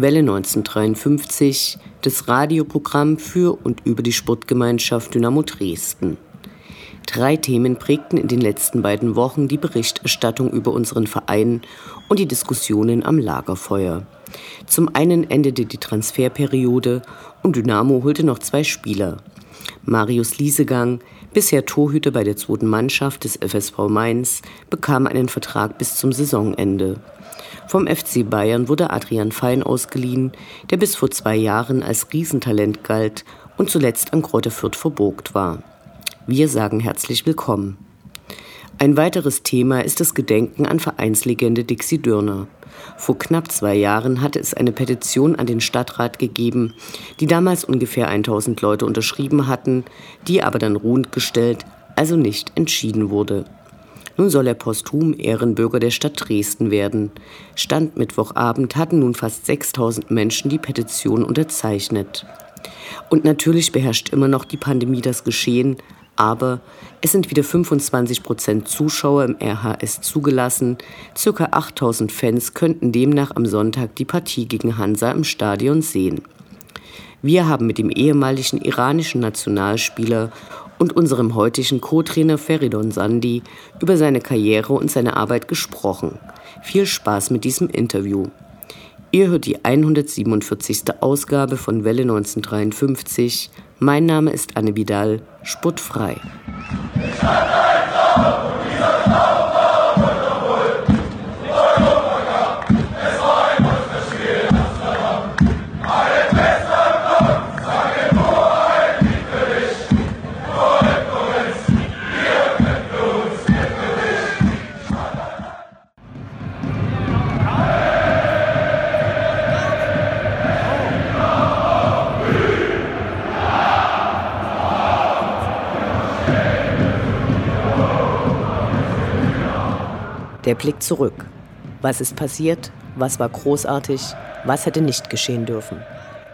Welle 1953, das Radioprogramm für und über die Sportgemeinschaft Dynamo Dresden. Drei Themen prägten in den letzten beiden Wochen die Berichterstattung über unseren Verein und die Diskussionen am Lagerfeuer. Zum einen endete die Transferperiode und Dynamo holte noch zwei Spieler. Marius Liesegang, bisher Torhüter bei der zweiten Mannschaft des FSV Mainz, bekam einen Vertrag bis zum Saisonende. Vom FC Bayern wurde Adrian Fein ausgeliehen, der bis vor zwei Jahren als Riesentalent galt und zuletzt an Kräuter Fürth verbogt war. Wir sagen herzlich willkommen. Ein weiteres Thema ist das Gedenken an Vereinslegende Dixie Dörner. Vor knapp zwei Jahren hatte es eine Petition an den Stadtrat gegeben, die damals ungefähr 1000 Leute unterschrieben hatten, die aber dann ruhend gestellt, also nicht entschieden wurde. Nun soll er posthum Ehrenbürger der Stadt Dresden werden. Stand Mittwochabend hatten nun fast 6000 Menschen die Petition unterzeichnet. Und natürlich beherrscht immer noch die Pandemie das Geschehen, aber es sind wieder 25 Prozent Zuschauer im RHS zugelassen. Circa 8000 Fans könnten demnach am Sonntag die Partie gegen Hansa im Stadion sehen. Wir haben mit dem ehemaligen iranischen Nationalspieler und unserem heutigen Co-Trainer Feridon Sandi über seine Karriere und seine Arbeit gesprochen. Viel Spaß mit diesem Interview. Ihr hört die 147. Ausgabe von Welle 1953. Mein Name ist Anne Vidal, spottfrei. Ich Der Blick zurück. Was ist passiert? Was war großartig? Was hätte nicht geschehen dürfen?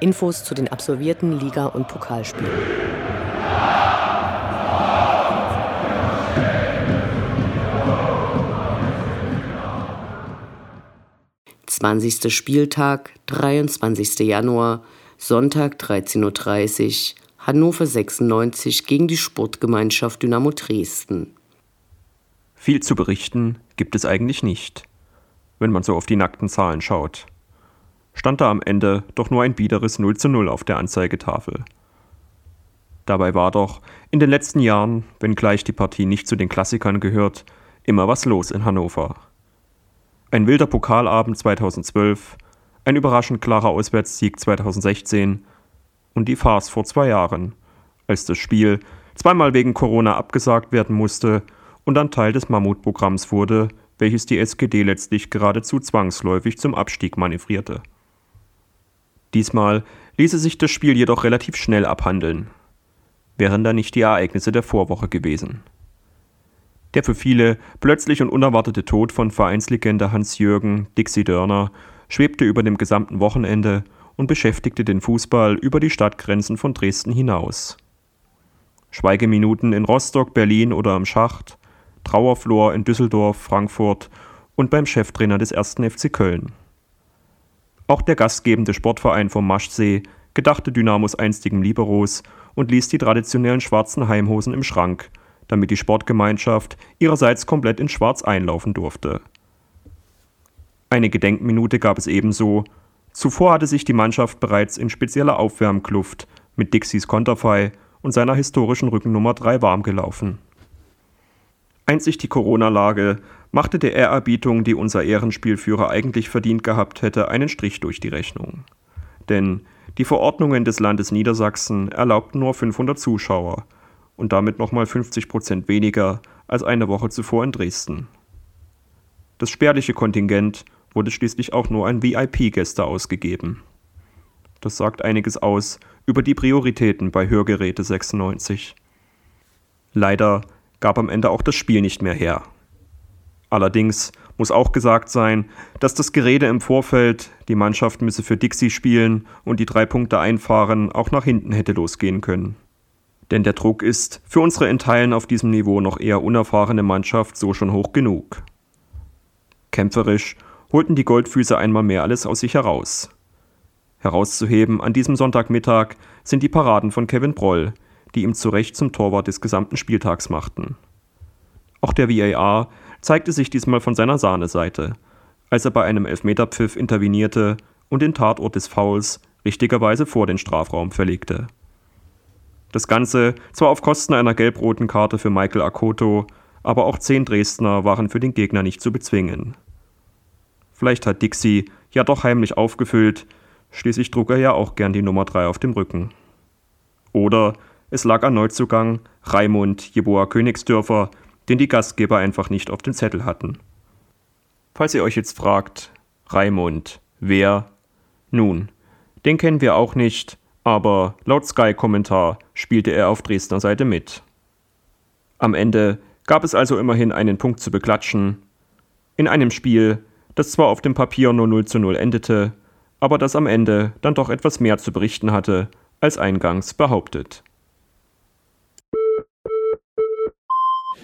Infos zu den absolvierten Liga- und Pokalspielen. Zwanzigster Spieltag, 23. Januar, Sonntag 13.30 Uhr, Hannover 96 gegen die Sportgemeinschaft Dynamo Dresden. Viel zu berichten gibt es eigentlich nicht, wenn man so auf die nackten Zahlen schaut. Stand da am Ende doch nur ein biederes 0 zu 0 auf der Anzeigetafel. Dabei war doch in den letzten Jahren, wenngleich die Partie nicht zu den Klassikern gehört, immer was los in Hannover. Ein wilder Pokalabend 2012, ein überraschend klarer Auswärtssieg 2016 und die Farce vor zwei Jahren, als das Spiel zweimal wegen Corona abgesagt werden musste und dann Teil des Mammutprogramms wurde, welches die SGD letztlich geradezu zwangsläufig zum Abstieg manövrierte. Diesmal ließe sich das Spiel jedoch relativ schnell abhandeln. Wären da nicht die Ereignisse der Vorwoche gewesen. Der für viele plötzlich und unerwartete Tod von Vereinslegende Hans-Jürgen Dixie Dörner schwebte über dem gesamten Wochenende und beschäftigte den Fußball über die Stadtgrenzen von Dresden hinaus. Schweigeminuten in Rostock, Berlin oder am Schacht, Trauerflor in Düsseldorf, Frankfurt und beim Cheftrainer des 1. FC Köln. Auch der gastgebende Sportverein vom Maschsee gedachte Dynamos einstigem Liberos und ließ die traditionellen schwarzen Heimhosen im Schrank, damit die Sportgemeinschaft ihrerseits komplett in Schwarz einlaufen durfte. Eine Gedenkminute gab es ebenso. Zuvor hatte sich die Mannschaft bereits in spezieller Aufwärmkluft mit Dixies Konterfei und seiner historischen Rückennummer 3 warm gelaufen. Einzig die Corona-Lage machte der Ehrerbietung, die unser Ehrenspielführer eigentlich verdient gehabt hätte, einen Strich durch die Rechnung. Denn die Verordnungen des Landes Niedersachsen erlaubten nur 500 Zuschauer und damit nochmal 50 Prozent weniger als eine Woche zuvor in Dresden. Das spärliche Kontingent wurde schließlich auch nur an VIP-Gäste ausgegeben. Das sagt einiges aus über die Prioritäten bei Hörgeräte 96. Leider gab am Ende auch das Spiel nicht mehr her. Allerdings muss auch gesagt sein, dass das Gerede im Vorfeld, die Mannschaft müsse für Dixie spielen und die drei Punkte einfahren, auch nach hinten hätte losgehen können. Denn der Druck ist für unsere in Teilen auf diesem Niveau noch eher unerfahrene Mannschaft so schon hoch genug. Kämpferisch holten die Goldfüße einmal mehr alles aus sich heraus. Herauszuheben an diesem Sonntagmittag sind die Paraden von Kevin Broll, die ihm zu Recht zum Torwart des gesamten Spieltags machten. Auch der VAR zeigte sich diesmal von seiner Sahneseite, als er bei einem Elfmeterpfiff intervenierte und den Tatort des Fouls richtigerweise vor den Strafraum verlegte. Das Ganze zwar auf Kosten einer gelb-roten Karte für Michael Akoto, aber auch zehn Dresdner waren für den Gegner nicht zu bezwingen. Vielleicht hat Dixie ja doch heimlich aufgefüllt, schließlich trug er ja auch gern die Nummer 3 auf dem Rücken. Oder es lag an Neuzugang Raimund Jeboa Königsdörfer, den die Gastgeber einfach nicht auf dem Zettel hatten. Falls ihr euch jetzt fragt, Raimund, wer? Nun, den kennen wir auch nicht, aber laut Sky-Kommentar spielte er auf Dresdner Seite mit. Am Ende gab es also immerhin einen Punkt zu beklatschen. In einem Spiel, das zwar auf dem Papier nur 0 zu 0 endete, aber das am Ende dann doch etwas mehr zu berichten hatte, als eingangs behauptet.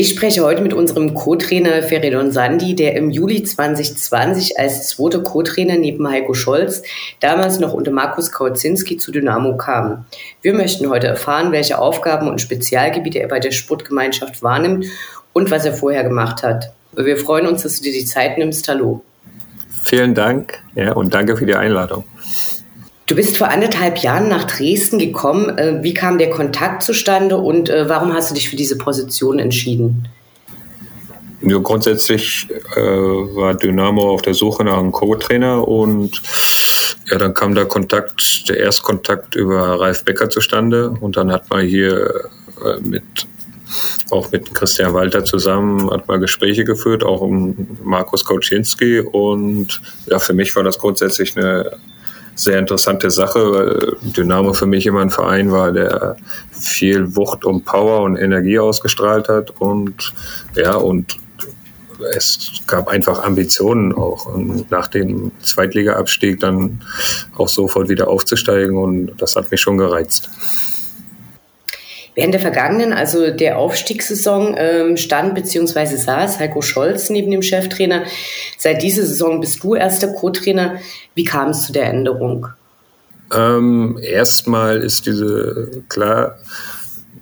Ich spreche heute mit unserem Co-Trainer Feridon Sandi, der im Juli 2020 als zweiter Co-Trainer neben Heiko Scholz, damals noch unter Markus Kautzinski, zu Dynamo kam. Wir möchten heute erfahren, welche Aufgaben und Spezialgebiete er bei der Sportgemeinschaft wahrnimmt und was er vorher gemacht hat. Wir freuen uns, dass du dir die Zeit nimmst. Hallo. Vielen Dank ja, und danke für die Einladung. Du bist vor anderthalb Jahren nach Dresden gekommen. Äh, wie kam der Kontakt zustande und äh, warum hast du dich für diese Position entschieden? Ja, grundsätzlich äh, war Dynamo auf der Suche nach einem Co-Trainer und ja, dann kam der Kontakt, der Erstkontakt über Ralf Becker zustande und dann hat man hier äh, mit auch mit Christian Walter zusammen hat man Gespräche geführt, auch um Markus Kauczynski. Und ja, für mich war das grundsätzlich eine sehr interessante Sache, weil Dynamo für mich immer ein Verein war, der viel Wucht und Power und Energie ausgestrahlt hat. Und ja, und es gab einfach Ambitionen auch und nach dem Zweitliga-Abstieg dann auch sofort wieder aufzusteigen und das hat mich schon gereizt. Während der vergangenen, also der Aufstiegssaison, ähm, stand bzw. saß Heiko Scholz neben dem Cheftrainer. Seit dieser Saison bist du erster Co-Trainer. Wie kam es zu der Änderung? Ähm, erstmal ist diese, klar,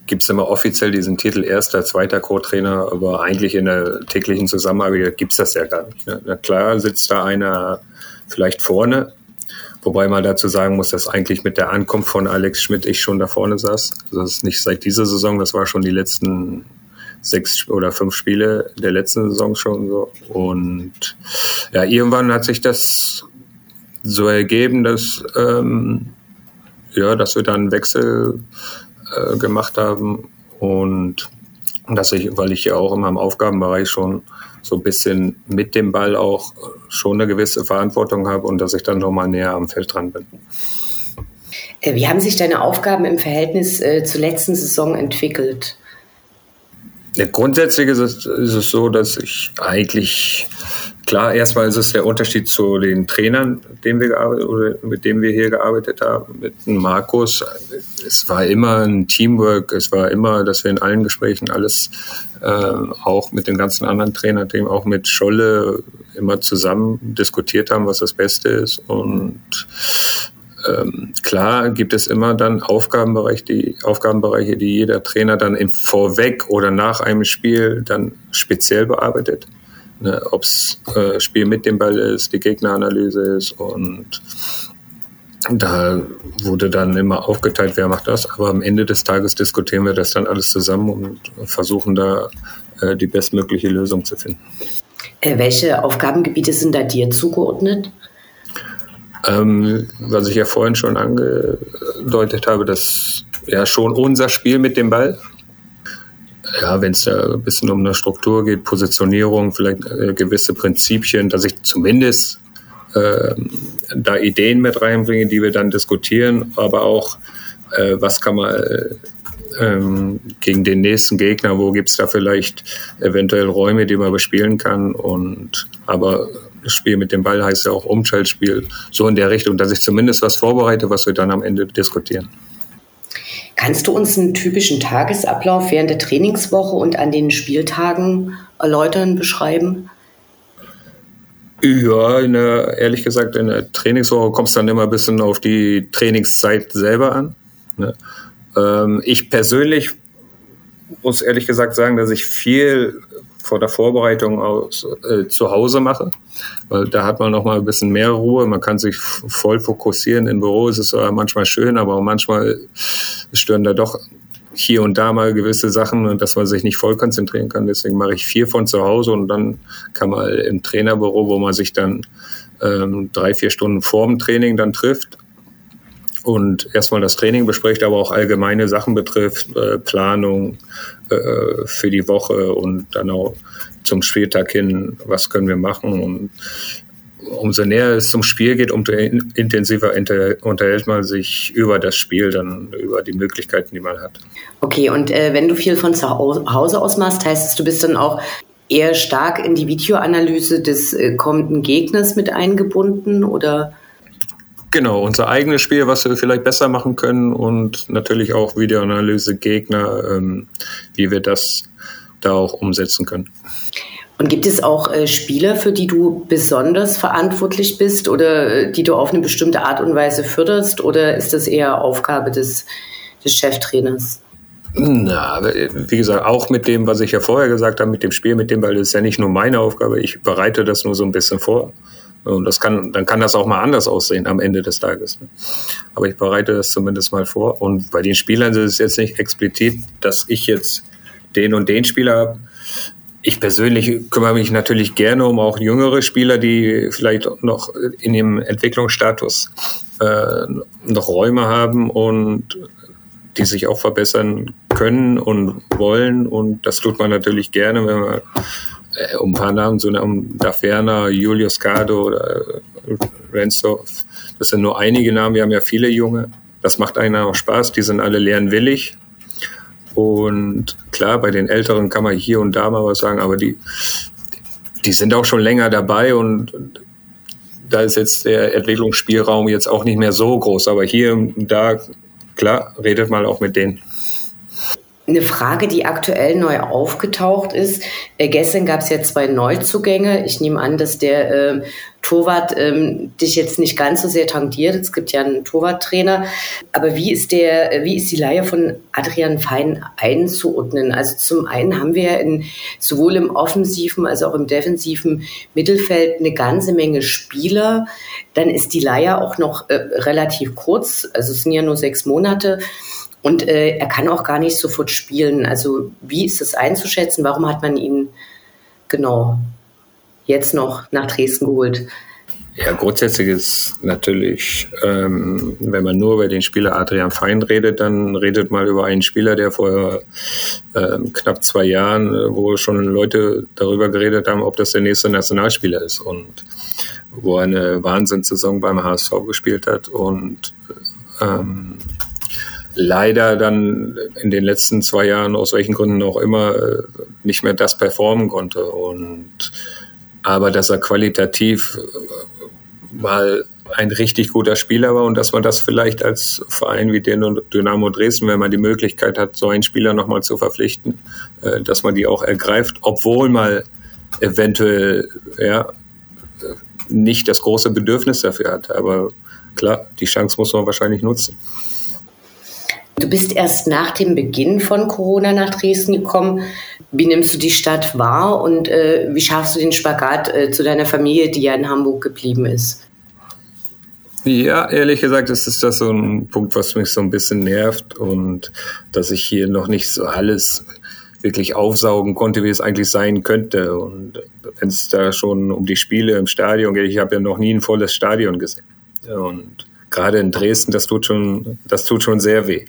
gibt es immer offiziell diesen Titel erster, zweiter Co-Trainer, aber eigentlich in der täglichen Zusammenarbeit gibt es das ja gar nicht. Ne? Na klar sitzt da einer vielleicht vorne, Wobei man dazu sagen muss, dass eigentlich mit der Ankunft von Alex Schmidt ich schon da vorne saß. Also das ist nicht seit dieser Saison, das war schon die letzten sechs oder fünf Spiele der letzten Saison schon so. Und ja, irgendwann hat sich das so ergeben, dass, ähm, ja, dass wir dann einen Wechsel äh, gemacht haben und dass ich, weil ich ja auch in meinem Aufgabenbereich schon so ein bisschen mit dem Ball auch schon eine gewisse Verantwortung habe und dass ich dann nochmal näher am Feld dran bin. Äh, wie haben sich deine Aufgaben im Verhältnis äh, zur letzten Saison entwickelt? Ja, grundsätzlich ist es, ist es so, dass ich eigentlich Klar, erstmal ist es der Unterschied zu den Trainern, den wir mit denen wir hier gearbeitet haben, mit Markus. Es war immer ein Teamwork, es war immer, dass wir in allen Gesprächen alles, äh, auch mit den ganzen anderen Trainern, auch mit Scholle, immer zusammen diskutiert haben, was das Beste ist. Und ähm, klar gibt es immer dann Aufgabenbereiche, die Aufgabenbereiche, die jeder Trainer dann im Vorweg oder nach einem Spiel dann speziell bearbeitet ne, ob es äh, Spiel mit dem Ball ist, die Gegneranalyse ist und da wurde dann immer aufgeteilt, wer macht das. Aber am Ende des Tages diskutieren wir das dann alles zusammen und versuchen da äh, die bestmögliche Lösung zu finden. Äh, welche Aufgabengebiete sind da dir zugeordnet? Ähm, was ich ja vorhin schon angedeutet habe, dass ja schon unser Spiel mit dem Ball. Ja, wenn es da ein bisschen um eine Struktur geht, Positionierung, vielleicht äh, gewisse Prinzipien, dass ich zumindest äh, da Ideen mit reinbringe, die wir dann diskutieren, aber auch, äh, was kann man ähm, gegen den nächsten Gegner, wo gibt es da vielleicht eventuell Räume, die man bespielen kann und aber das Spiel mit dem Ball heißt ja auch Umschaltspiel, so in der Richtung, dass ich zumindest was vorbereite, was wir dann am Ende diskutieren. Kannst du uns einen typischen Tagesablauf während der Trainingswoche und an den Spieltagen erläutern, beschreiben? Ja, der, ehrlich gesagt, in der Trainingswoche kommt es dann immer ein bisschen auf die Trainingszeit selber an. Ne? Ähm, ich persönlich muss ehrlich gesagt sagen, dass ich viel vor der Vorbereitung aus, äh, zu Hause mache, weil da hat man noch mal ein bisschen mehr Ruhe. Man kann sich voll fokussieren. Im Büro ist es manchmal schön, aber manchmal stören da doch hier und da mal gewisse Sachen, dass man sich nicht voll konzentrieren kann. Deswegen mache ich viel von zu Hause und dann kann man im Trainerbüro, wo man sich dann ähm, drei, vier Stunden vor dem Training dann trifft und erstmal das Training bespricht, aber auch allgemeine Sachen betrifft, äh, Planung äh, für die Woche und dann auch zum Spieltag hin, was können wir machen. Und umso näher es zum Spiel geht, umso intensiver unterhält man sich über das Spiel, dann über die Möglichkeiten, die man hat. Okay, und äh, wenn du viel von zu Hause aus machst, heißt es, du bist dann auch eher stark in die Videoanalyse des äh, kommenden Gegners mit eingebunden oder? Genau, unser eigenes Spiel, was wir vielleicht besser machen können und natürlich auch Videoanalyse Gegner, ähm, wie wir das da auch umsetzen können. Und gibt es auch äh, Spieler, für die du besonders verantwortlich bist oder äh, die du auf eine bestimmte Art und Weise förderst oder ist das eher Aufgabe des, des Cheftrainers? Na, wie gesagt, auch mit dem, was ich ja vorher gesagt habe, mit dem Spiel, mit dem Ball, ist ja nicht nur meine Aufgabe. Ich bereite das nur so ein bisschen vor. Und das kann, dann kann das auch mal anders aussehen am Ende des Tages. Ne? Aber ich bereite das zumindest mal vor. Und bei den Spielern ist es jetzt nicht explizit, dass ich jetzt den und den Spieler habe. Ich persönlich kümmere mich natürlich gerne um auch jüngere Spieler, die vielleicht noch in dem Entwicklungsstatus äh, noch Räume haben und die sich auch verbessern können und wollen. Und das tut man natürlich gerne, wenn man um ein paar Namen so um Daferna, Julius Cardo oder äh, Rensdorf. Das sind nur einige Namen, wir haben ja viele Junge. Das macht einen auch Spaß, die sind alle lernwillig. Und klar, bei den Älteren kann man hier und da mal was sagen, aber die, die sind auch schon länger dabei und da ist jetzt der Entwicklungsspielraum jetzt auch nicht mehr so groß. Aber hier und da, klar, redet mal auch mit denen eine Frage, die aktuell neu aufgetaucht ist. Äh, gestern gab es ja zwei Neuzugänge. Ich nehme an, dass der äh, Torwart ähm, dich jetzt nicht ganz so sehr tangiert. Es gibt ja einen Torwarttrainer. Aber wie ist der, wie ist die Leihe von Adrian Fein einzuordnen? Also zum einen haben wir ja in, sowohl im offensiven als auch im defensiven Mittelfeld eine ganze Menge Spieler. Dann ist die Leihe auch noch äh, relativ kurz. Also es sind ja nur sechs Monate. Und äh, er kann auch gar nicht sofort spielen. Also wie ist es einzuschätzen? Warum hat man ihn genau jetzt noch nach Dresden geholt? Ja, grundsätzlich ist natürlich, ähm, wenn man nur über den Spieler Adrian Fein redet, dann redet mal über einen Spieler, der vor ähm, knapp zwei Jahren, äh, wo schon Leute darüber geredet haben, ob das der nächste Nationalspieler ist und wo er eine Wahnsinnssaison beim HSV gespielt hat und ähm, leider dann in den letzten zwei Jahren, aus welchen Gründen auch immer, äh, nicht mehr das performen konnte. Und aber dass er qualitativ äh, mal ein richtig guter Spieler war und dass man das vielleicht als Verein wie Dynamo Dresden, wenn man die Möglichkeit hat, so einen Spieler nochmal zu verpflichten, äh, dass man die auch ergreift, obwohl mal eventuell ja, nicht das große Bedürfnis dafür hat. Aber klar, die Chance muss man wahrscheinlich nutzen. Du bist erst nach dem Beginn von Corona nach Dresden gekommen. Wie nimmst du die Stadt wahr und äh, wie schaffst du den Spagat äh, zu deiner Familie, die ja in Hamburg geblieben ist? Ja, ehrlich gesagt ist es das so ein Punkt, was mich so ein bisschen nervt und dass ich hier noch nicht so alles wirklich aufsaugen konnte, wie es eigentlich sein könnte. Und wenn es da schon um die Spiele im Stadion geht, ich habe ja noch nie ein volles Stadion gesehen. Und gerade in Dresden, das tut schon, das tut schon sehr weh.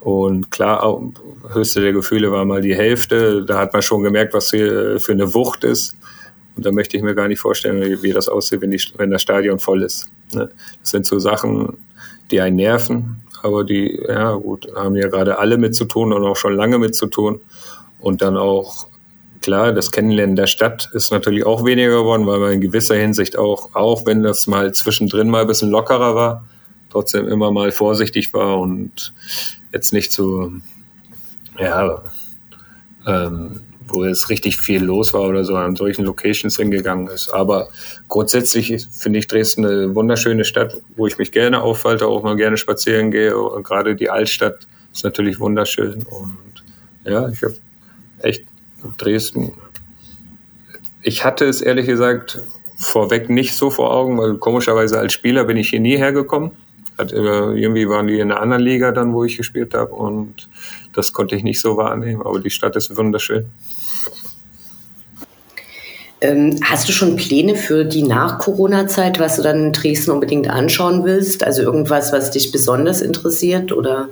Und klar, höchste der Gefühle war mal die Hälfte. Da hat man schon gemerkt, was hier für eine Wucht ist. Und da möchte ich mir gar nicht vorstellen, wie, wie das aussieht, wenn, die, wenn das Stadion voll ist. Ne? Das sind so Sachen, die einen nerven, aber die, ja gut, haben ja gerade alle mit zu tun und auch schon lange mit zu tun. Und dann auch, klar, das Kennenlernen der Stadt ist natürlich auch weniger geworden, weil man in gewisser Hinsicht auch, auch wenn das mal zwischendrin mal ein bisschen lockerer war, trotzdem immer mal vorsichtig war und jetzt nicht so, ja, ähm, wo es richtig viel los war oder so an solchen Locations hingegangen ist. Aber grundsätzlich finde ich Dresden eine wunderschöne Stadt, wo ich mich gerne aufhalte, auch mal gerne spazieren gehe. Und gerade die Altstadt ist natürlich wunderschön. Und ja, ich habe echt Dresden. Ich hatte es ehrlich gesagt vorweg nicht so vor Augen, weil komischerweise als Spieler bin ich hier nie hergekommen. Hat, irgendwie waren die in einer anderen Liga dann, wo ich gespielt habe und das konnte ich nicht so wahrnehmen. Aber die Stadt ist wunderschön. Ähm, hast du schon Pläne für die Nach-Corona-Zeit, was du dann in Dresden unbedingt anschauen willst? Also irgendwas, was dich besonders interessiert oder?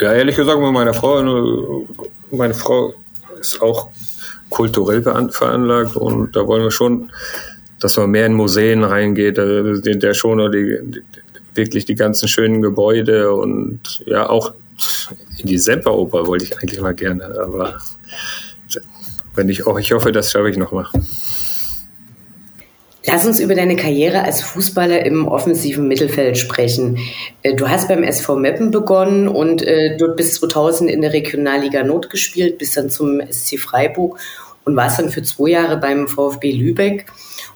Ja, ehrlich gesagt, meine Frau, meine Frau ist auch kulturell veranlagt und da wollen wir schon, dass man mehr in Museen reingeht, der, der schon die, die, wirklich die ganzen schönen Gebäude und ja auch in die Semperoper wollte ich eigentlich mal gerne, aber wenn ich auch, ich hoffe, das schaffe ich noch mal. Lass uns über deine Karriere als Fußballer im offensiven Mittelfeld sprechen. Äh, du hast beim SV Meppen begonnen und äh, dort bis 2000 in der Regionalliga Not gespielt, bis dann zum SC Freiburg und warst dann für zwei Jahre beim VfB Lübeck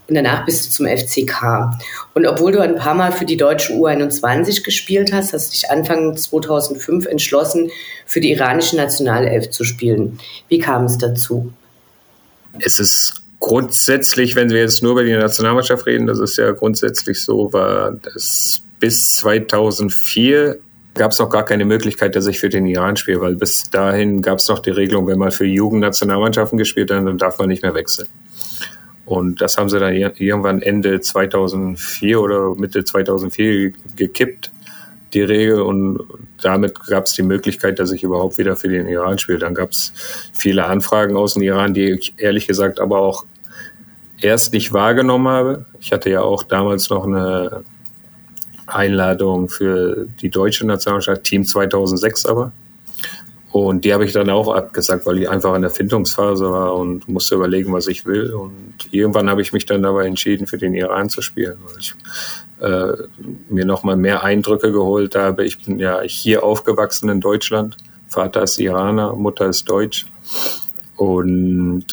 und danach bist du zum FCK. Und obwohl du ein paar Mal für die deutsche U21 gespielt hast, hast du dich Anfang 2005 entschlossen, für die iranische Nationalelf zu spielen. Wie kam es dazu? Es ist grundsätzlich, wenn wir jetzt nur über die Nationalmannschaft reden, das ist ja grundsätzlich so, war das bis 2004 gab es noch gar keine Möglichkeit, dass ich für den Iran spiele, weil bis dahin gab es noch die Regelung, wenn man für Jugendnationalmannschaften gespielt hat, dann darf man nicht mehr wechseln. Und das haben sie dann irgendwann Ende 2004 oder Mitte 2004 gekippt die Regel und damit gab es die Möglichkeit, dass ich überhaupt wieder für den Iran spiele. Dann gab es viele Anfragen aus dem Iran, die ich ehrlich gesagt aber auch erst nicht wahrgenommen habe. Ich hatte ja auch damals noch eine Einladung für die deutsche Nationalmannschaft, Team 2006 aber. Und die habe ich dann auch abgesagt, weil ich einfach in der Findungsphase war und musste überlegen, was ich will. Und irgendwann habe ich mich dann dabei entschieden, für den Iran zu spielen, weil ich äh, mir nochmal mehr Eindrücke geholt habe. Ich bin ja hier aufgewachsen in Deutschland. Vater ist Iraner, Mutter ist Deutsch. Und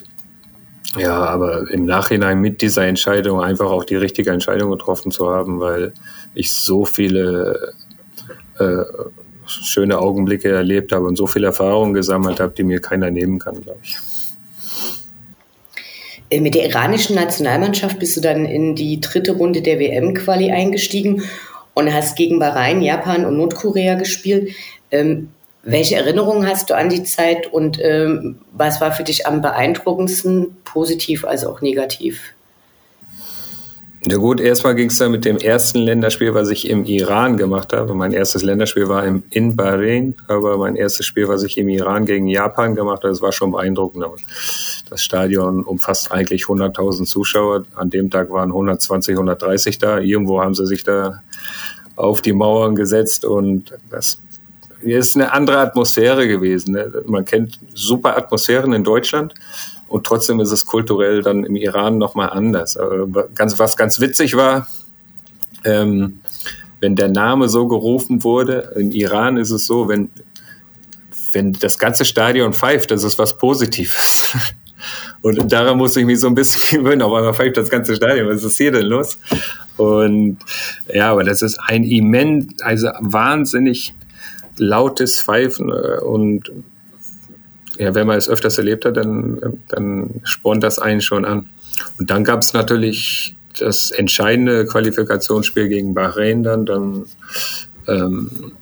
ja, aber im Nachhinein mit dieser Entscheidung einfach auch die richtige Entscheidung getroffen zu haben, weil ich so viele äh, schöne Augenblicke erlebt habe und so viele Erfahrungen gesammelt habe, die mir keiner nehmen kann, glaube ich. Äh, mit der iranischen Nationalmannschaft bist du dann in die dritte Runde der WM-Quali eingestiegen und hast gegen Bahrain, Japan und Nordkorea gespielt. Ähm, welche Erinnerungen hast du an die Zeit und ähm, was war für dich am beeindruckendsten, positiv als auch negativ? Ja gut, erstmal ging es dann mit dem ersten Länderspiel, was ich im Iran gemacht habe. Mein erstes Länderspiel war im, in Bahrain, aber mein erstes Spiel, was ich im Iran gegen Japan gemacht habe, das war schon beeindruckend. Das Stadion umfasst eigentlich 100.000 Zuschauer. An dem Tag waren 120, 130 da. Irgendwo haben sie sich da auf die Mauern gesetzt und das ist eine andere Atmosphäre gewesen. Ne? Man kennt super Atmosphären in Deutschland und trotzdem ist es kulturell dann im Iran nochmal anders. Ganz, was ganz witzig war, ähm, wenn der Name so gerufen wurde, im Iran ist es so, wenn, wenn das ganze Stadion pfeift, das ist was Positives. Und daran muss ich mich so ein bisschen gewöhnen. Auf einmal pfeift das ganze Stadion. Was ist hier denn los? Und ja, aber das ist ein immens, also wahnsinnig lautes Pfeifen äh, und ja, wenn man es öfters erlebt hat, dann, dann spornt das einen schon an. Und dann gab es natürlich das entscheidende Qualifikationsspiel gegen Bahrain dann, dann ähm,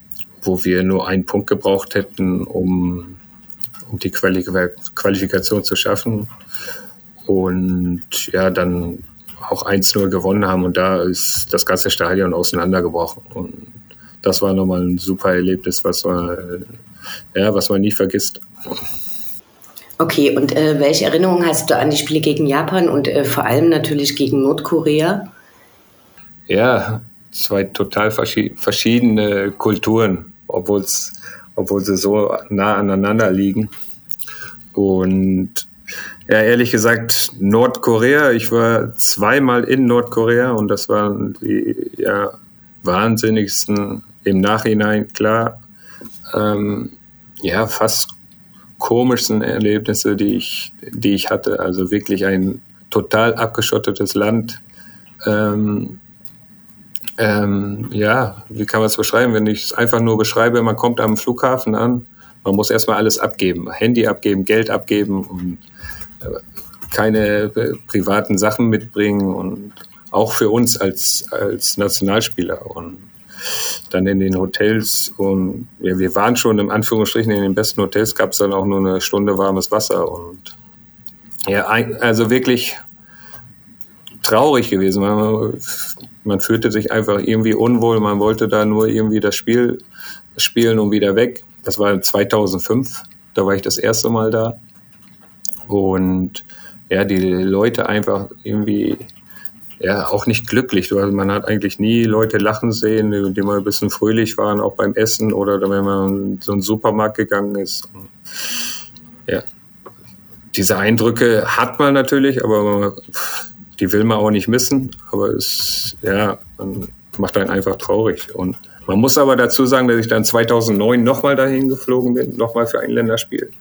wo wir nur einen Punkt gebraucht hätten, um, um die Quali Qualifikation zu schaffen. Und ja, dann auch 1-0 gewonnen haben und da ist das ganze Stadion auseinandergebrochen. Und das war nochmal ein super Erlebnis, was man, ja, was man nie vergisst. Okay, und äh, welche Erinnerungen hast du an die Spiele gegen Japan und äh, vor allem natürlich gegen Nordkorea? Ja, zwei total verschiedene Kulturen, obwohl sie so nah aneinander liegen. Und ja, ehrlich gesagt, Nordkorea. Ich war zweimal in Nordkorea und das waren die ja, wahnsinnigsten im Nachhinein, klar, ähm, ja, fast komischsten Erlebnisse, die ich, die ich hatte. Also wirklich ein total abgeschottetes Land. Ähm, ähm, ja, wie kann man es beschreiben? Wenn ich es einfach nur beschreibe, man kommt am Flughafen an, man muss erstmal alles abgeben, Handy abgeben, Geld abgeben und keine äh, privaten Sachen mitbringen und auch für uns als, als Nationalspieler und dann in den Hotels und ja, wir waren schon im Anführungsstrichen in den besten Hotels, gab es dann auch nur eine Stunde warmes Wasser und ja, also wirklich traurig gewesen. Man, man fühlte sich einfach irgendwie unwohl, man wollte da nur irgendwie das Spiel spielen und wieder weg. Das war 2005, da war ich das erste Mal da. Und ja, die Leute einfach irgendwie ja auch nicht glücklich. Man hat eigentlich nie Leute lachen sehen, die mal ein bisschen fröhlich waren, auch beim Essen oder wenn man in so einen Supermarkt gegangen ist. Ja, diese Eindrücke hat man natürlich, aber die will man auch nicht missen. Aber es, ja, man macht einen einfach traurig. Und man muss aber dazu sagen, dass ich dann 2009 nochmal dahin geflogen bin, nochmal für ein Länderspiel.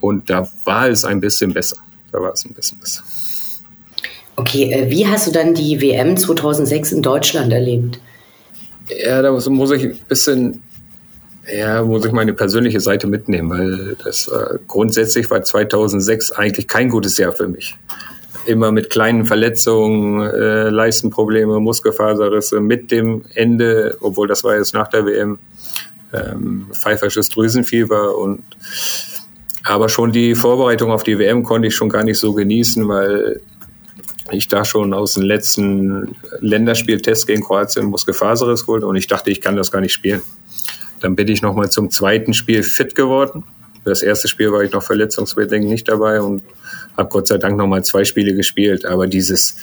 Und da war es ein bisschen besser. Da war es ein bisschen besser. Okay, äh, wie hast du dann die WM 2006 in Deutschland erlebt? Ja, da muss, muss ich ein bisschen, ja, muss ich meine persönliche Seite mitnehmen, weil das war, grundsätzlich war 2006 eigentlich kein gutes Jahr für mich. Immer mit kleinen Verletzungen, äh, Leistenprobleme, Muskelfaserrisse, mit dem Ende, obwohl das war jetzt nach der WM, ähm, pfeifersches Drüsenfieber und aber schon die Vorbereitung auf die WM konnte ich schon gar nicht so genießen, weil ich da schon aus dem letzten Länderspieltest gegen Kroatien Muskelfaserriss geholt und ich dachte, ich kann das gar nicht spielen. Dann bin ich nochmal zum zweiten Spiel fit geworden. Das erste Spiel war ich noch verletzungsbedingt nicht dabei und habe Gott sei Dank nochmal zwei Spiele gespielt. Aber dieses,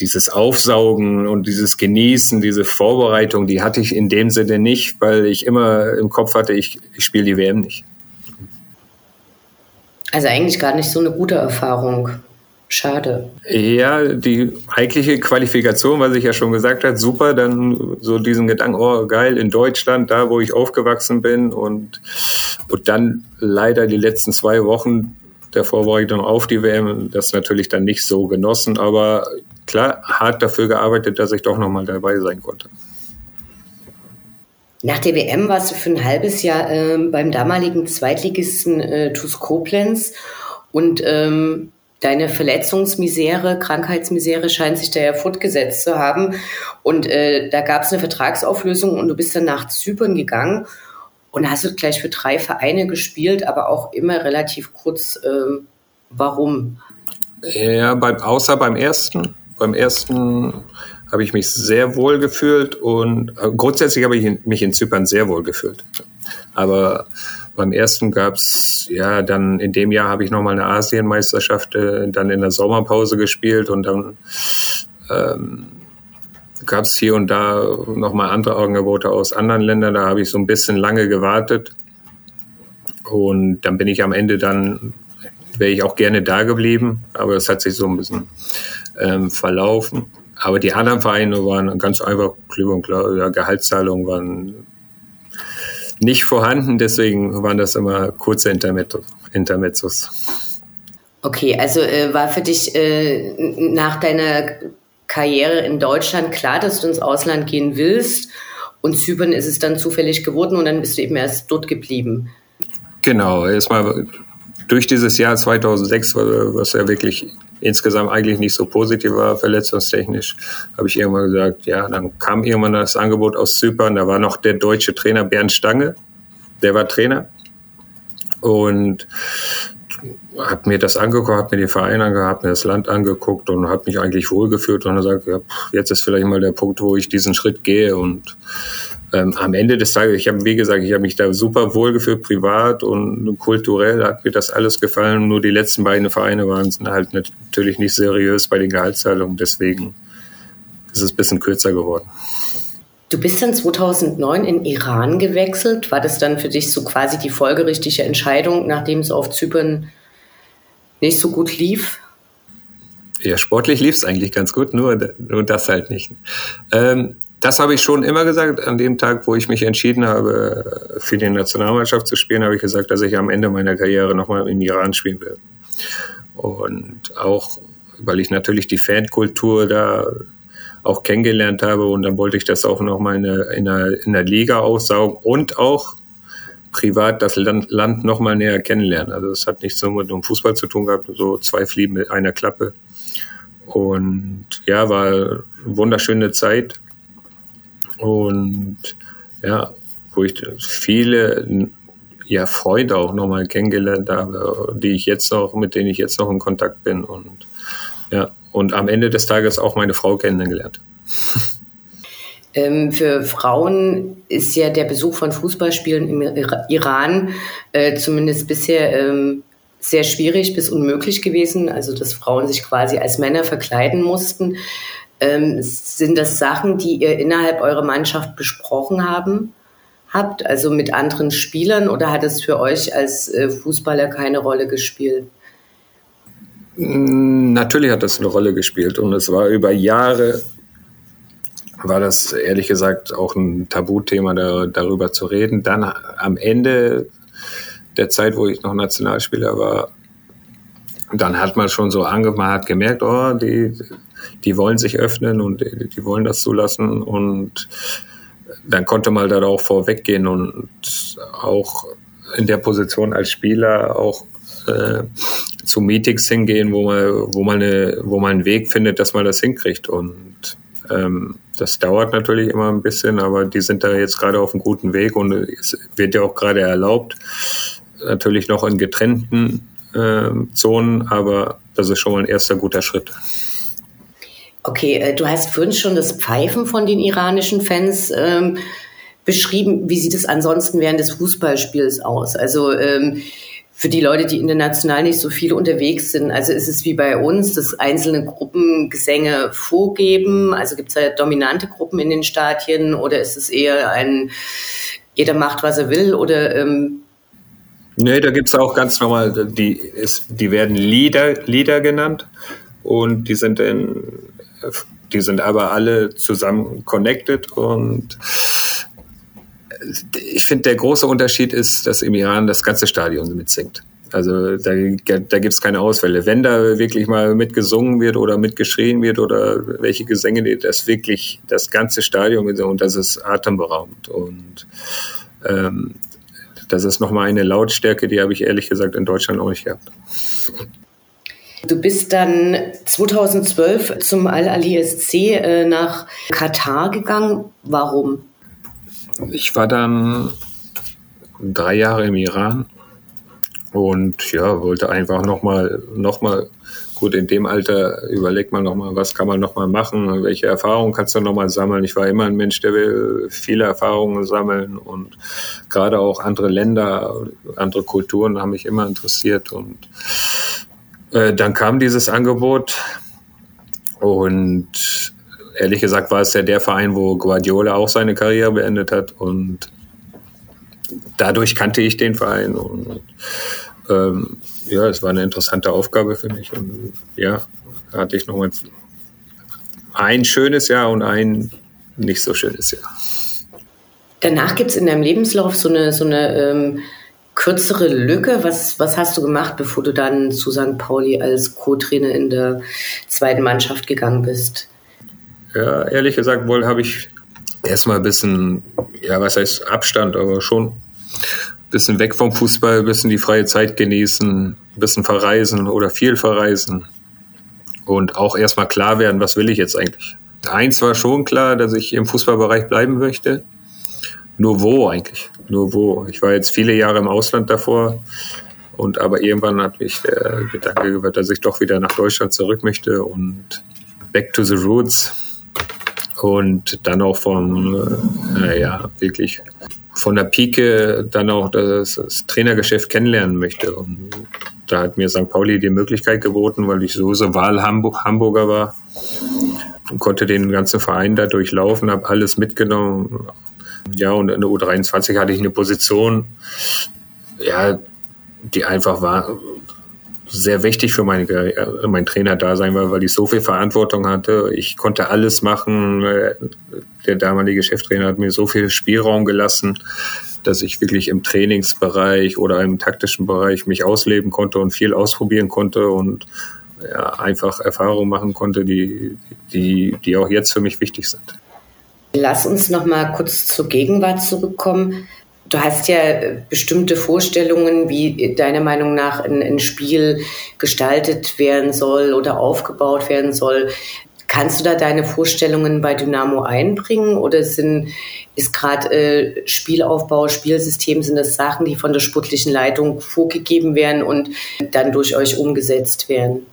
dieses Aufsaugen und dieses Genießen, diese Vorbereitung, die hatte ich in dem Sinne nicht, weil ich immer im Kopf hatte, ich, ich spiele die WM nicht. Also eigentlich gar nicht so eine gute Erfahrung. Schade. Ja, die eigentliche Qualifikation, was ich ja schon gesagt habe, super. Dann so diesen Gedanken, oh geil, in Deutschland, da wo ich aufgewachsen bin. Und, und dann leider die letzten zwei Wochen der Vorbereitung auf die WM, das natürlich dann nicht so genossen. Aber klar, hart dafür gearbeitet, dass ich doch nochmal dabei sein konnte. Nach der WM warst du für ein halbes Jahr äh, beim damaligen Zweitligisten äh, TuS Koblenz und ähm, deine Verletzungsmisere, Krankheitsmisere scheint sich da ja fortgesetzt zu haben. Und äh, da gab es eine Vertragsauflösung und du bist dann nach Zypern gegangen und hast du gleich für drei Vereine gespielt, aber auch immer relativ kurz. Äh, warum? Ja, beim, außer beim ersten. Beim ersten habe ich mich sehr wohl gefühlt und äh, grundsätzlich habe ich mich in Zypern sehr wohl gefühlt. Aber beim ersten gab es, ja, dann in dem Jahr habe ich nochmal eine Asienmeisterschaft äh, dann in der Sommerpause gespielt und dann ähm, gab es hier und da nochmal andere Angebote aus anderen Ländern. Da habe ich so ein bisschen lange gewartet und dann bin ich am Ende dann, wäre ich auch gerne da geblieben, aber es hat sich so ein bisschen ähm, verlaufen. Aber die anderen Vereine waren ganz einfach klipp und klar, ja, Gehaltszahlungen waren nicht vorhanden, deswegen waren das immer kurze Intermezzos. Okay, also äh, war für dich äh, nach deiner Karriere in Deutschland klar, dass du ins Ausland gehen willst und Zypern ist es dann zufällig geworden und dann bist du eben erst dort geblieben. Genau, erstmal durch dieses Jahr 2006, was ja wirklich insgesamt eigentlich nicht so positiv war, verletzungstechnisch, habe ich irgendwann gesagt, ja, dann kam irgendwann das Angebot aus Zypern, da war noch der deutsche Trainer Bernd Stange, der war Trainer. Und habe mir das angeguckt, habe mir den Verein angeguckt, mir das Land angeguckt und habe mich eigentlich wohlgefühlt und gesagt, ja, jetzt ist vielleicht mal der Punkt, wo ich diesen Schritt gehe und ähm, am Ende des Tages, ich habe, wie gesagt, ich habe mich da super wohlgefühlt, privat und kulturell hat mir das alles gefallen. Nur die letzten beiden Vereine waren halt natürlich nicht seriös bei den Gehaltszahlungen, deswegen ist es ein bisschen kürzer geworden. Du bist dann 2009 in Iran gewechselt. War das dann für dich so quasi die folgerichtige Entscheidung, nachdem es auf Zypern nicht so gut lief? Ja, sportlich lief es eigentlich ganz gut, nur, nur das halt nicht. Ähm, das habe ich schon immer gesagt. An dem Tag, wo ich mich entschieden habe, für die Nationalmannschaft zu spielen, habe ich gesagt, dass ich am Ende meiner Karriere nochmal im Iran spielen will. Und auch, weil ich natürlich die Fankultur da auch kennengelernt habe und dann wollte ich das auch nochmal in der, in, in der Liga aussaugen und auch privat das Land, Land nochmal näher kennenlernen. Also es hat nichts so mit dem Fußball zu tun gehabt, so zwei Fliegen mit einer Klappe. Und ja, war eine wunderschöne Zeit. Und ja, wo ich viele ja, Freunde auch nochmal kennengelernt habe, die ich jetzt noch, mit denen ich jetzt noch in Kontakt bin. Und ja, und am Ende des Tages auch meine Frau kennengelernt. Ähm, für Frauen ist ja der Besuch von Fußballspielen im Iran äh, zumindest bisher ähm, sehr schwierig bis unmöglich gewesen. Also dass Frauen sich quasi als Männer verkleiden mussten. Ähm, sind das Sachen, die ihr innerhalb eurer Mannschaft besprochen haben, habt, also mit anderen Spielern, oder hat es für euch als äh, Fußballer keine Rolle gespielt? Mm, natürlich hat das eine Rolle gespielt und es war über Jahre, war das ehrlich gesagt auch ein Tabuthema, da, darüber zu reden. Dann am Ende der Zeit, wo ich noch Nationalspieler war, dann hat man schon so angemacht, hat gemerkt, oh, die, die wollen sich öffnen und die, wollen das zulassen und dann konnte man da auch vorweggehen und auch in der Position als Spieler auch äh, zu Meetings hingehen, wo man, wo man eine, wo man einen Weg findet, dass man das hinkriegt. Und ähm, das dauert natürlich immer ein bisschen, aber die sind da jetzt gerade auf einem guten Weg und es wird ja auch gerade erlaubt, natürlich noch in getrennten äh, Zonen, aber das ist schon mal ein erster guter Schritt. Okay, äh, du hast vorhin schon das Pfeifen von den iranischen Fans ähm, beschrieben. Wie sieht es ansonsten während des Fußballspiels aus? Also ähm, für die Leute, die international nicht so viel unterwegs sind, also ist es wie bei uns, dass einzelne Gruppen Gesänge vorgeben? Also gibt es da dominante Gruppen in den Stadien oder ist es eher ein, jeder macht, was er will? Oder ähm, Nee, da gibt es auch ganz normal, die, ist, die werden Lieder, Lieder genannt und die sind in, die sind aber alle zusammen connected und ich finde, der große Unterschied ist, dass im Iran das ganze Stadion mitsingt. Also da, da gibt es keine Ausfälle. Wenn da wirklich mal mitgesungen wird oder mitgeschrien wird oder welche Gesänge, das wirklich das ganze Stadion und das ist atemberaubend. Und ähm, das ist nochmal eine Lautstärke, die habe ich ehrlich gesagt in Deutschland auch nicht gehabt. Du bist dann 2012 zum Al-Ali SC äh, nach Katar gegangen. Warum? Ich war dann drei Jahre im Iran und ja, wollte einfach nochmal noch mal gut, in dem Alter überlegt man nochmal, was kann man nochmal machen, welche Erfahrungen kannst du nochmal sammeln. Ich war immer ein Mensch, der will viele Erfahrungen sammeln und gerade auch andere Länder, andere Kulturen haben mich immer interessiert und äh, dann kam dieses Angebot und ehrlich gesagt war es ja der Verein, wo Guardiola auch seine Karriere beendet hat und dadurch kannte ich den Verein und ähm, ja, es war eine interessante Aufgabe für mich. Und ja, da hatte ich nochmal ein schönes Jahr und ein nicht so schönes Jahr. Danach gibt es in deinem Lebenslauf so eine, so eine ähm, kürzere Lücke. Was, was hast du gemacht, bevor du dann zu St. Pauli als Co-Trainer in der zweiten Mannschaft gegangen bist? Ja, ehrlich gesagt, wohl habe ich erstmal ein bisschen, ja, was heißt Abstand, aber schon bisschen weg vom Fußball, bisschen die freie Zeit genießen, bisschen verreisen oder viel verreisen und auch erstmal klar werden, was will ich jetzt eigentlich. Eins war schon klar, dass ich im Fußballbereich bleiben möchte. Nur wo eigentlich? Nur wo? Ich war jetzt viele Jahre im Ausland davor und aber irgendwann hat mich der Gedanke gehört, dass ich doch wieder nach Deutschland zurück möchte und back to the roots und dann auch vom, äh, naja, wirklich von der Pike dann auch das, das Trainergeschäft kennenlernen möchte. Und da hat mir St. Pauli die Möglichkeit geboten, weil ich sowieso Wahl Hamburg, Hamburger war und konnte den ganzen Verein da durchlaufen, habe alles mitgenommen. Ja, und in der U23 hatte ich eine Position, ja, die einfach war, sehr wichtig für meine, äh, mein Trainer-Dasein war, weil ich so viel Verantwortung hatte. Ich konnte alles machen. Der damalige Cheftrainer hat mir so viel Spielraum gelassen, dass ich wirklich im Trainingsbereich oder im taktischen Bereich mich ausleben konnte und viel ausprobieren konnte und ja, einfach Erfahrungen machen konnte, die, die, die auch jetzt für mich wichtig sind. Lass uns noch mal kurz zur Gegenwart zurückkommen. Du hast ja bestimmte Vorstellungen, wie deiner Meinung nach ein, ein, Spiel gestaltet werden soll oder aufgebaut werden soll. Kannst du da deine Vorstellungen bei Dynamo einbringen oder sind, ist gerade äh, Spielaufbau, Spielsystem, sind das Sachen, die von der sportlichen Leitung vorgegeben werden und dann durch euch umgesetzt werden?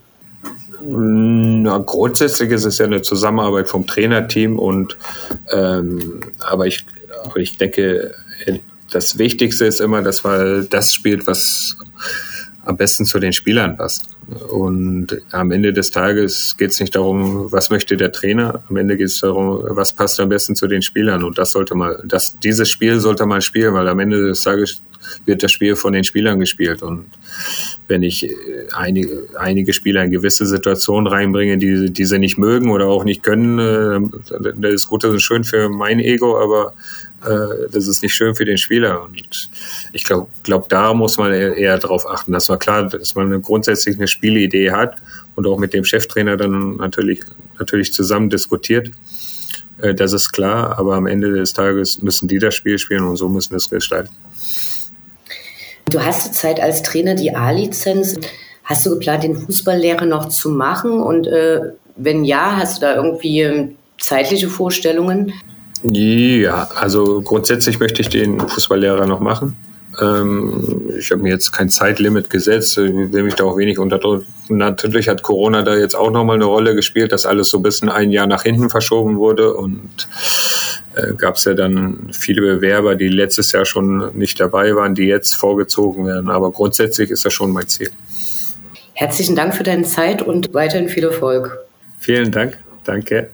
Na, grundsätzlich ist es ja eine Zusammenarbeit vom Trainerteam und ähm, aber ich, aber ich denke, das Wichtigste ist immer, dass man das spielt, was am besten zu den Spielern passt. Und am Ende des Tages geht es nicht darum, was möchte der Trainer. Am Ende geht es darum, was passt am besten zu den Spielern. Und das sollte man, das, dieses Spiel sollte man spielen, weil am Ende des Tages wird das Spiel von den Spielern gespielt. Und wenn ich einige, einige Spieler in gewisse Situationen reinbringe, die, die sie nicht mögen oder auch nicht können, äh, das ist gut, das ist schön für mein Ego, aber äh, das ist nicht schön für den Spieler. Und ich glaube, glaub, da muss man eher darauf achten, dass man klar, dass man eine grundsätzlich eine Spielidee hat und auch mit dem Cheftrainer dann natürlich, natürlich zusammen diskutiert. Äh, das ist klar, aber am Ende des Tages müssen die das Spiel spielen und so müssen wir es gestalten. Du hast zurzeit als Trainer die A-Lizenz. Hast du geplant, den Fußballlehrer noch zu machen? Und äh, wenn ja, hast du da irgendwie ähm, zeitliche Vorstellungen? Ja, also grundsätzlich möchte ich den Fußballlehrer noch machen. Ähm, ich habe mir jetzt kein Zeitlimit gesetzt, ich will mich da auch wenig unterdrücken. Natürlich hat Corona da jetzt auch nochmal eine Rolle gespielt, dass alles so ein bisschen ein Jahr nach hinten verschoben wurde und äh, gab es ja dann viele Bewerber, die letztes Jahr schon nicht dabei waren, die jetzt vorgezogen werden. Aber grundsätzlich ist das schon mein Ziel. Herzlichen Dank für deine Zeit und weiterhin viel Erfolg. Vielen Dank. Danke.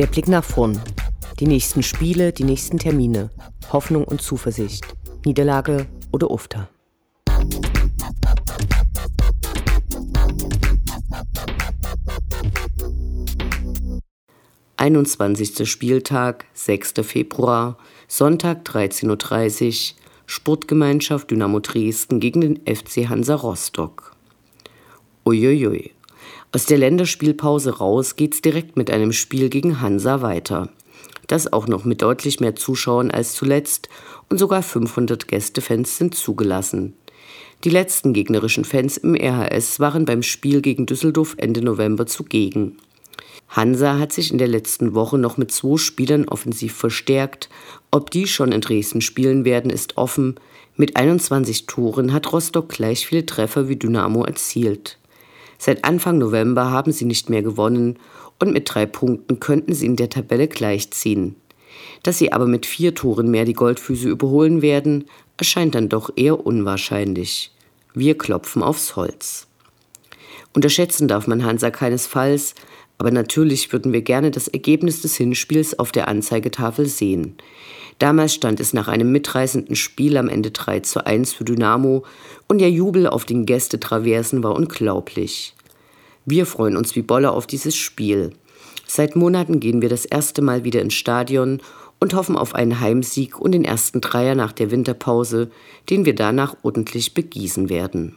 Der Blick nach vorn. Die nächsten Spiele, die nächsten Termine. Hoffnung und Zuversicht. Niederlage oder Ufter. Einundzwanzigster Spieltag, 6. Februar, Sonntag 13.30 Uhr, Sportgemeinschaft Dynamo Dresden gegen den FC Hansa Rostock. Uiuiui. Aus der Länderspielpause raus geht's direkt mit einem Spiel gegen Hansa weiter. Das auch noch mit deutlich mehr Zuschauern als zuletzt und sogar 500 Gästefans sind zugelassen. Die letzten gegnerischen Fans im RHS waren beim Spiel gegen Düsseldorf Ende November zugegen. Hansa hat sich in der letzten Woche noch mit zwei Spielern offensiv verstärkt. Ob die schon in Dresden spielen werden, ist offen. Mit 21 Toren hat Rostock gleich viele Treffer wie Dynamo erzielt. Seit Anfang November haben sie nicht mehr gewonnen und mit drei Punkten könnten sie in der Tabelle gleichziehen. Dass sie aber mit vier Toren mehr die Goldfüße überholen werden, erscheint dann doch eher unwahrscheinlich. Wir klopfen aufs Holz. Unterschätzen darf man Hansa keinesfalls, aber natürlich würden wir gerne das Ergebnis des Hinspiels auf der Anzeigetafel sehen. Damals stand es nach einem mitreißenden Spiel am Ende 3 zu 1 für Dynamo und der Jubel auf den Gästetraversen war unglaublich. Wir freuen uns wie Bolle auf dieses Spiel. Seit Monaten gehen wir das erste Mal wieder ins Stadion und hoffen auf einen Heimsieg und den ersten Dreier nach der Winterpause, den wir danach ordentlich begießen werden.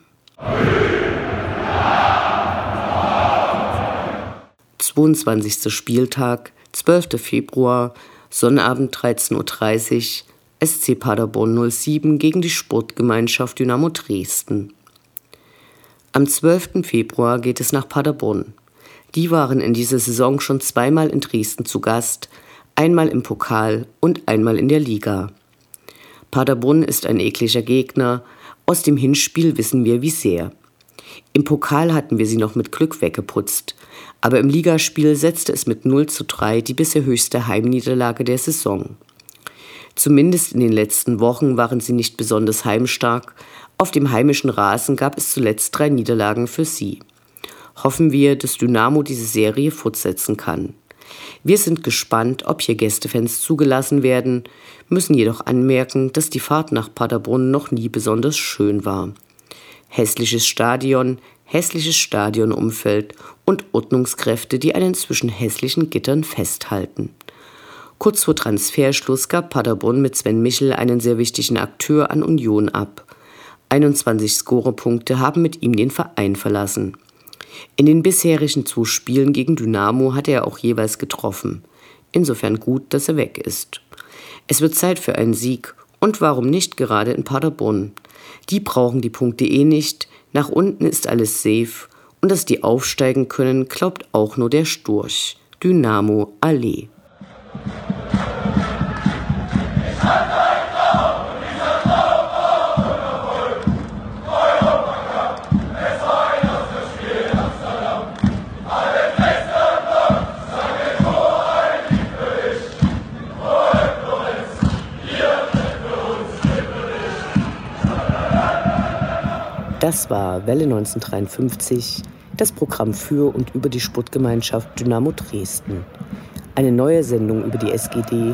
22. Spieltag, 12. Februar, Sonnabend 13.30 Uhr, SC Paderborn 07 gegen die Sportgemeinschaft Dynamo Dresden. Am 12. Februar geht es nach Paderborn. Die waren in dieser Saison schon zweimal in Dresden zu Gast, einmal im Pokal und einmal in der Liga. Paderborn ist ein ekliger Gegner, aus dem Hinspiel wissen wir wie sehr. Im Pokal hatten wir sie noch mit Glück weggeputzt, aber im Ligaspiel setzte es mit 0 zu 3 die bisher höchste Heimniederlage der Saison. Zumindest in den letzten Wochen waren sie nicht besonders heimstark, auf dem heimischen Rasen gab es zuletzt drei Niederlagen für sie. Hoffen wir, dass Dynamo diese Serie fortsetzen kann. Wir sind gespannt, ob hier Gästefans zugelassen werden, müssen jedoch anmerken, dass die Fahrt nach Paderborn noch nie besonders schön war. Hässliches Stadion, hässliches Stadionumfeld und Ordnungskräfte, die einen zwischen hässlichen Gittern festhalten. Kurz vor Transferschluss gab Paderborn mit Sven Michel einen sehr wichtigen Akteur an Union ab. 21 Scorerpunkte haben mit ihm den Verein verlassen. In den bisherigen zwei Spielen gegen Dynamo hat er auch jeweils getroffen. Insofern gut, dass er weg ist. Es wird Zeit für einen Sieg und warum nicht gerade in Paderborn? Die brauchen die Punkte eh nicht, nach unten ist alles safe und dass die aufsteigen können, glaubt auch nur der Sturch. Dynamo Allee. Das war Welle 1953, das Programm für und über die Sportgemeinschaft Dynamo Dresden. Eine neue Sendung über die SGD,